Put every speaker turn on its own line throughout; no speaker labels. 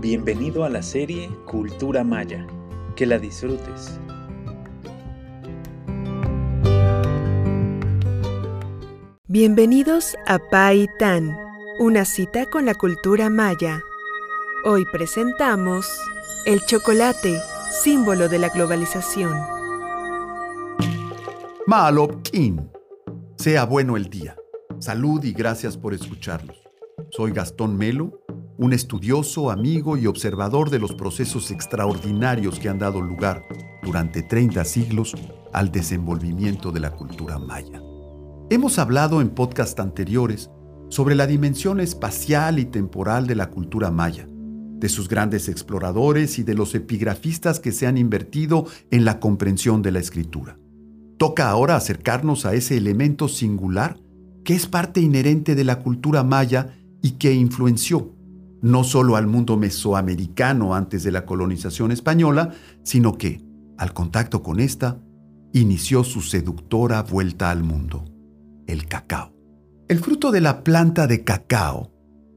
Bienvenido a la serie Cultura Maya. Que la disfrutes.
Bienvenidos a Pai Tan, una cita con la cultura maya. Hoy presentamos el chocolate, símbolo de la globalización.
Maalopkin. Sea bueno el día. Salud y gracias por escucharlos. Soy Gastón Melo un estudioso, amigo y observador de los procesos extraordinarios que han dado lugar durante 30 siglos al desenvolvimiento de la cultura maya. Hemos hablado en podcasts anteriores sobre la dimensión espacial y temporal de la cultura maya, de sus grandes exploradores y de los epigrafistas que se han invertido en la comprensión de la escritura. Toca ahora acercarnos a ese elemento singular que es parte inherente de la cultura maya y que influenció no solo al mundo mesoamericano antes de la colonización española, sino que, al contacto con esta, inició su seductora vuelta al mundo, el cacao. El fruto de la planta de cacao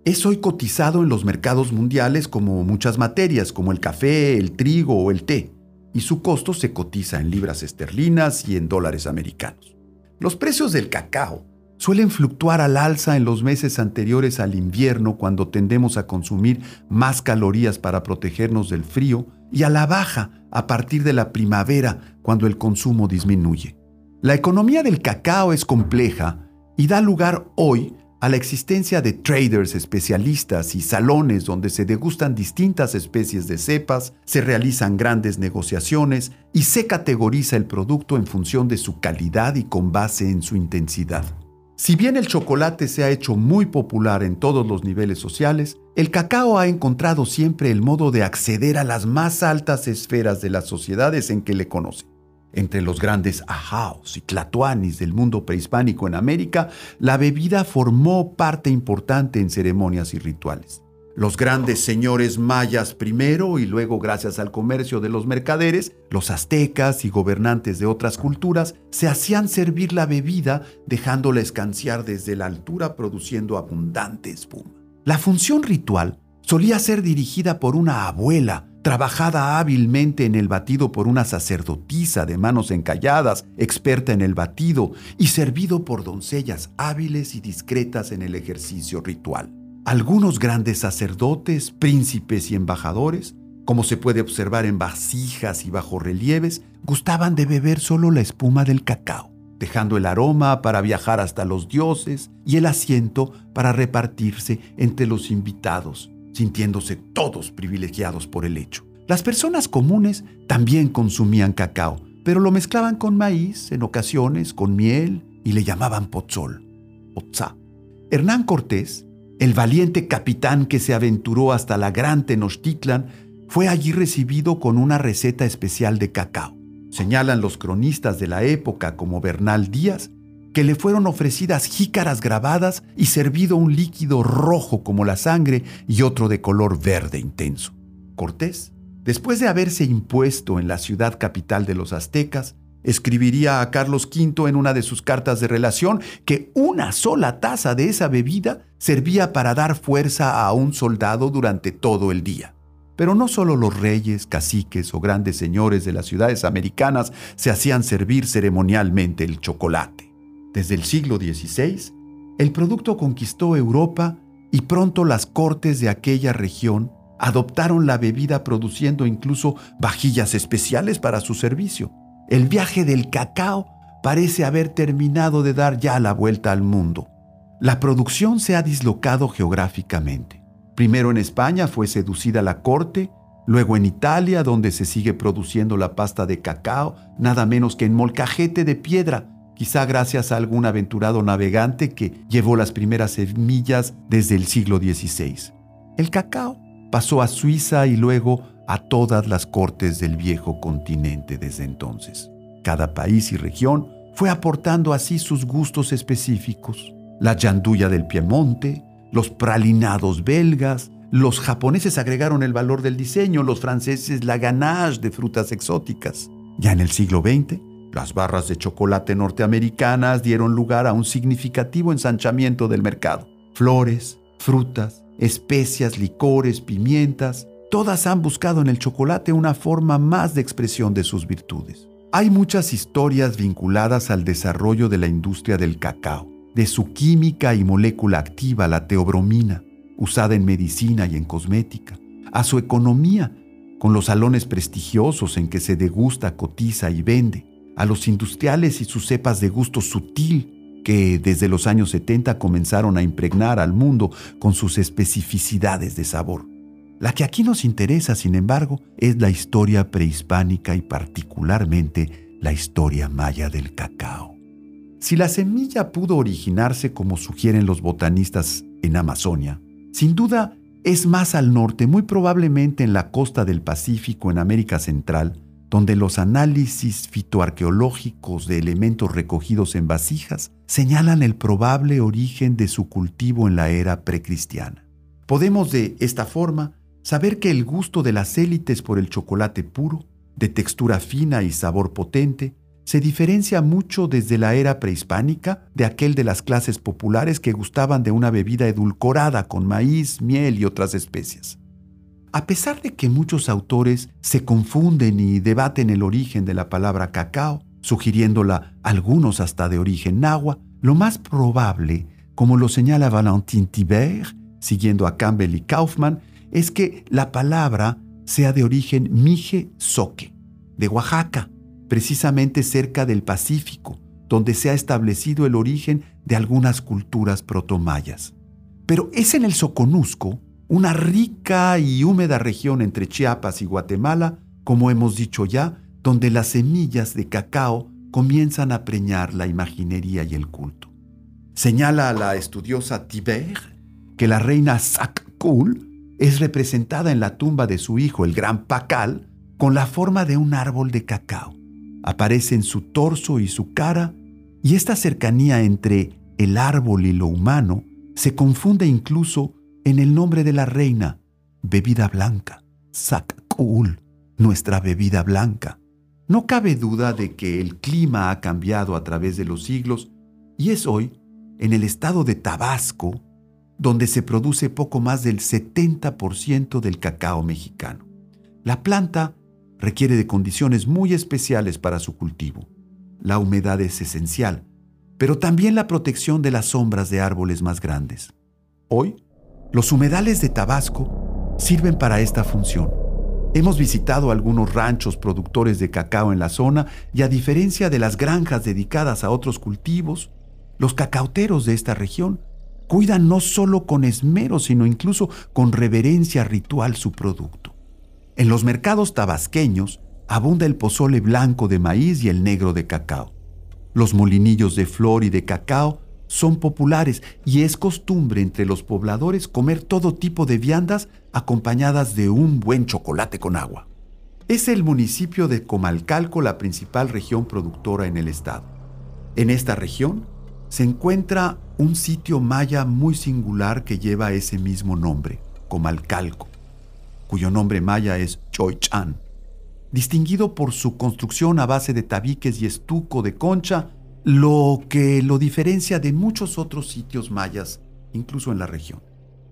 es hoy cotizado en los mercados mundiales como muchas materias, como el café, el trigo o el té, y su costo se cotiza en libras esterlinas y en dólares americanos. Los precios del cacao suelen fluctuar al alza en los meses anteriores al invierno cuando tendemos a consumir más calorías para protegernos del frío y a la baja a partir de la primavera cuando el consumo disminuye. La economía del cacao es compleja y da lugar hoy a la existencia de traders especialistas y salones donde se degustan distintas especies de cepas, se realizan grandes negociaciones y se categoriza el producto en función de su calidad y con base en su intensidad. Si bien el chocolate se ha hecho muy popular en todos los niveles sociales, el cacao ha encontrado siempre el modo de acceder a las más altas esferas de las sociedades en que le conocen. Entre los grandes ajaos y tlatoanis del mundo prehispánico en América, la bebida formó parte importante en ceremonias y rituales. Los grandes señores mayas primero y luego gracias al comercio de los mercaderes, los aztecas y gobernantes de otras culturas se hacían servir la bebida dejándola escanciar desde la altura produciendo abundante espuma. La función ritual solía ser dirigida por una abuela, trabajada hábilmente en el batido por una sacerdotisa de manos encalladas, experta en el batido, y servido por doncellas hábiles y discretas en el ejercicio ritual. Algunos grandes sacerdotes, príncipes y embajadores, como se puede observar en vasijas y bajorrelieves, gustaban de beber solo la espuma del cacao, dejando el aroma para viajar hasta los dioses y el asiento para repartirse entre los invitados, sintiéndose todos privilegiados por el hecho. Las personas comunes también consumían cacao, pero lo mezclaban con maíz, en ocasiones con miel, y le llamaban pozol, otza. Hernán Cortés, el valiente capitán que se aventuró hasta la gran Tenochtitlan fue allí recibido con una receta especial de cacao. Señalan los cronistas de la época como Bernal Díaz que le fueron ofrecidas jícaras grabadas y servido un líquido rojo como la sangre y otro de color verde intenso. Cortés, después de haberse impuesto en la ciudad capital de los aztecas, Escribiría a Carlos V en una de sus cartas de relación que una sola taza de esa bebida servía para dar fuerza a un soldado durante todo el día. Pero no solo los reyes, caciques o grandes señores de las ciudades americanas se hacían servir ceremonialmente el chocolate. Desde el siglo XVI, el producto conquistó Europa y pronto las cortes de aquella región adoptaron la bebida produciendo incluso vajillas especiales para su servicio. El viaje del cacao parece haber terminado de dar ya la vuelta al mundo. La producción se ha dislocado geográficamente. Primero en España fue seducida la corte, luego en Italia, donde se sigue produciendo la pasta de cacao, nada menos que en molcajete de piedra, quizá gracias a algún aventurado navegante que llevó las primeras semillas desde el siglo XVI. El cacao pasó a Suiza y luego a todas las cortes del viejo continente desde entonces. Cada país y región fue aportando así sus gustos específicos. La yanduya del Piemonte, los pralinados belgas, los japoneses agregaron el valor del diseño, los franceses la ganache de frutas exóticas. Ya en el siglo XX, las barras de chocolate norteamericanas dieron lugar a un significativo ensanchamiento del mercado. Flores, frutas, especias, licores, pimientas, todas han buscado en el chocolate una forma más de expresión de sus virtudes. Hay muchas historias vinculadas al desarrollo de la industria del cacao, de su química y molécula activa, la teobromina, usada en medicina y en cosmética, a su economía, con los salones prestigiosos en que se degusta, cotiza y vende, a los industriales y sus cepas de gusto sutil que desde los años 70 comenzaron a impregnar al mundo con sus especificidades de sabor. La que aquí nos interesa, sin embargo, es la historia prehispánica y particularmente la historia maya del cacao. Si la semilla pudo originarse como sugieren los botanistas en Amazonia, sin duda es más al norte, muy probablemente en la costa del Pacífico en América Central, donde los análisis fitoarqueológicos de elementos recogidos en vasijas señalan el probable origen de su cultivo en la era precristiana. Podemos de esta forma saber que el gusto de las élites por el chocolate puro, de textura fina y sabor potente, se diferencia mucho desde la era prehispánica de aquel de las clases populares que gustaban de una bebida edulcorada con maíz, miel y otras especias. A pesar de que muchos autores se confunden y debaten el origen de la palabra cacao, sugiriéndola algunos hasta de origen nahua, lo más probable, como lo señala Valentin Thibert, siguiendo a Campbell y Kaufman, es que la palabra sea de origen mije-soque, de Oaxaca, precisamente cerca del Pacífico, donde se ha establecido el origen de algunas culturas protomayas. Pero es en el Soconusco, una rica y húmeda región entre Chiapas y Guatemala, como hemos dicho ya, donde las semillas de cacao comienzan a preñar la imaginería y el culto. Señala a la estudiosa Tiber que la reina Sakkul es representada en la tumba de su hijo, el gran Pacal, con la forma de un árbol de cacao aparece en su torso y su cara, y esta cercanía entre el árbol y lo humano se confunde incluso en el nombre de la reina, bebida blanca, Sakul, nuestra bebida blanca. No cabe duda de que el clima ha cambiado a través de los siglos y es hoy, en el estado de Tabasco, donde se produce poco más del 70% del cacao mexicano. La planta requiere de condiciones muy especiales para su cultivo. La humedad es esencial, pero también la protección de las sombras de árboles más grandes. Hoy, los humedales de Tabasco sirven para esta función. Hemos visitado algunos ranchos productores de cacao en la zona y a diferencia de las granjas dedicadas a otros cultivos, los cacauteros de esta región cuidan no solo con esmero, sino incluso con reverencia ritual su producto. En los mercados tabasqueños abunda el pozole blanco de maíz y el negro de cacao. Los molinillos de flor y de cacao son populares y es costumbre entre los pobladores comer todo tipo de viandas acompañadas de un buen chocolate con agua. Es el municipio de Comalcalco la principal región productora en el estado. En esta región se encuentra un sitio maya muy singular que lleva ese mismo nombre, Comalcalco cuyo nombre maya es Choichan. Distinguido por su construcción a base de tabiques y estuco de concha, lo que lo diferencia de muchos otros sitios mayas, incluso en la región.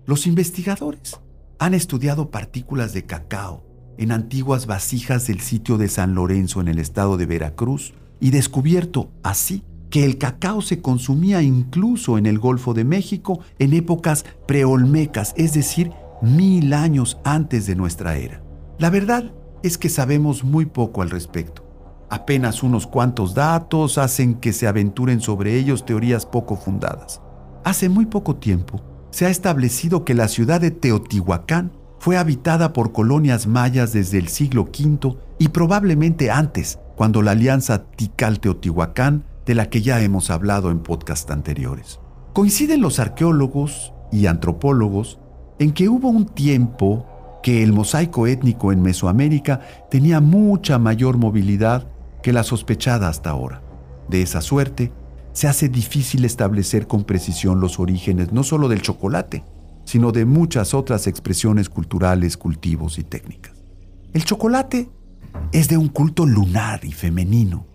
Los investigadores han estudiado partículas de cacao en antiguas vasijas del sitio de San Lorenzo en el estado de Veracruz y descubierto así que el cacao se consumía incluso en el Golfo de México en épocas preolmecas, es decir, mil años antes de nuestra era. La verdad es que sabemos muy poco al respecto. Apenas unos cuantos datos hacen que se aventuren sobre ellos teorías poco fundadas. Hace muy poco tiempo se ha establecido que la ciudad de Teotihuacán fue habitada por colonias mayas desde el siglo V y probablemente antes, cuando la alianza Tikal-Teotihuacán, de la que ya hemos hablado en podcasts anteriores. Coinciden los arqueólogos y antropólogos en que hubo un tiempo que el mosaico étnico en Mesoamérica tenía mucha mayor movilidad que la sospechada hasta ahora. De esa suerte, se hace difícil establecer con precisión los orígenes no solo del chocolate, sino de muchas otras expresiones culturales, cultivos y técnicas. El chocolate es de un culto lunar y femenino,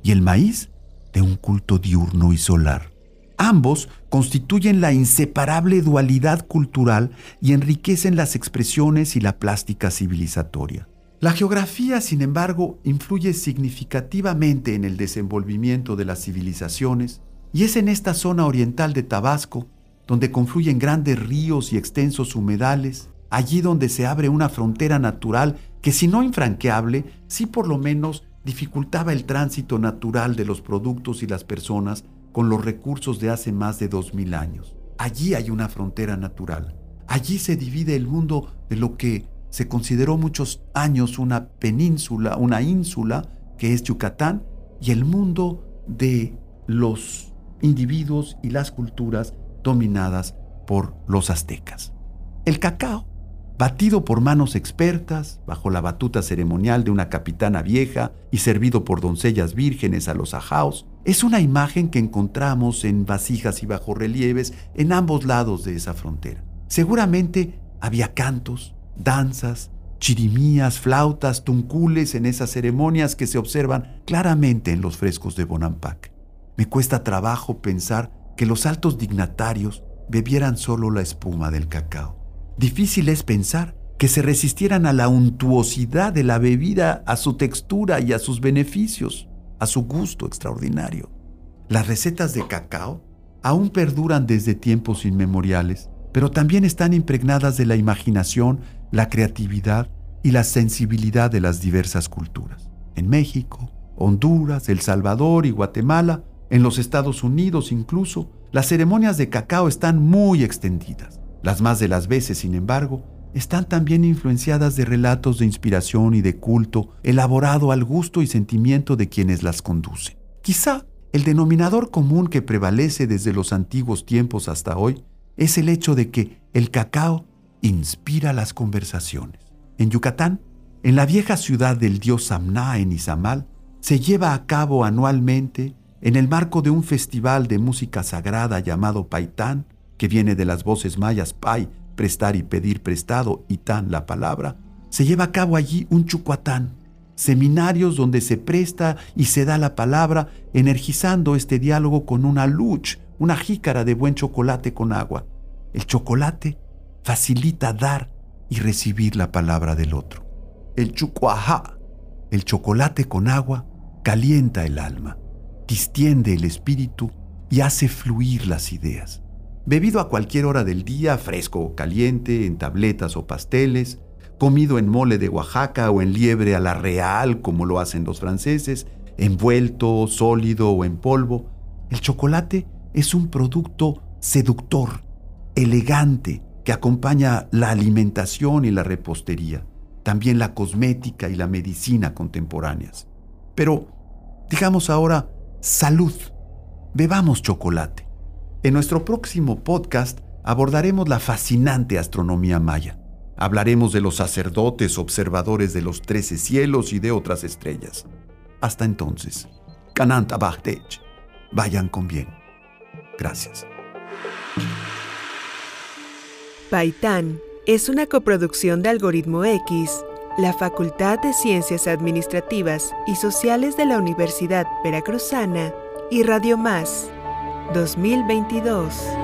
y el maíz de un culto diurno y solar. Ambos constituyen la inseparable dualidad cultural y enriquecen las expresiones y la plástica civilizatoria. La geografía, sin embargo, influye significativamente en el desenvolvimiento de las civilizaciones y es en esta zona oriental de Tabasco donde confluyen grandes ríos y extensos humedales, allí donde se abre una frontera natural que si no infranqueable, sí por lo menos dificultaba el tránsito natural de los productos y las personas con los recursos de hace más de dos mil años. Allí hay una frontera natural. Allí se divide el mundo de lo que se consideró muchos años una península, una ínsula, que es Yucatán, y el mundo de los individuos y las culturas dominadas por los aztecas. El cacao, batido por manos expertas, bajo la batuta ceremonial de una capitana vieja y servido por doncellas vírgenes a los ajaos, es una imagen que encontramos en vasijas y bajorrelieves en ambos lados de esa frontera. Seguramente había cantos, danzas, chirimías, flautas, tuncules en esas ceremonias que se observan claramente en los frescos de Bonampak. Me cuesta trabajo pensar que los altos dignatarios bebieran solo la espuma del cacao. Difícil es pensar que se resistieran a la untuosidad de la bebida, a su textura y a sus beneficios, a su gusto extraordinario. Las recetas de cacao aún perduran desde tiempos inmemoriales, pero también están impregnadas de la imaginación, la creatividad y la sensibilidad de las diversas culturas. En México, Honduras, El Salvador y Guatemala en los Estados Unidos incluso, las ceremonias de cacao están muy extendidas. Las más de las veces, sin embargo, están también influenciadas de relatos de inspiración y de culto elaborado al gusto y sentimiento de quienes las conducen. Quizá el denominador común que prevalece desde los antiguos tiempos hasta hoy es el hecho de que el cacao inspira las conversaciones. En Yucatán, en la vieja ciudad del dios Samná en Izamal, se lleva a cabo anualmente en el marco de un festival de música sagrada llamado Paitán, que viene de las voces mayas Pai, prestar y pedir prestado, y Tan la palabra, se lleva a cabo allí un chucuatán, seminarios donde se presta y se da la palabra, energizando este diálogo con una luch, una jícara de buen chocolate con agua. El chocolate facilita dar y recibir la palabra del otro. El chucuajá, el chocolate con agua, calienta el alma distiende el espíritu y hace fluir las ideas. Bebido a cualquier hora del día, fresco o caliente, en tabletas o pasteles, comido en mole de Oaxaca o en liebre a la real, como lo hacen los franceses, envuelto, sólido o en polvo, el chocolate es un producto seductor, elegante, que acompaña la alimentación y la repostería, también la cosmética y la medicina contemporáneas. Pero, digamos ahora, salud. Bebamos chocolate. En nuestro próximo podcast abordaremos la fascinante astronomía maya. Hablaremos de los sacerdotes observadores de los trece cielos y de otras estrellas. Hasta entonces, Kananta Bachtech. Vayan con bien. Gracias.
Paitán es una coproducción de Algoritmo X la Facultad de Ciencias Administrativas y Sociales de la Universidad Veracruzana y Radio Más 2022.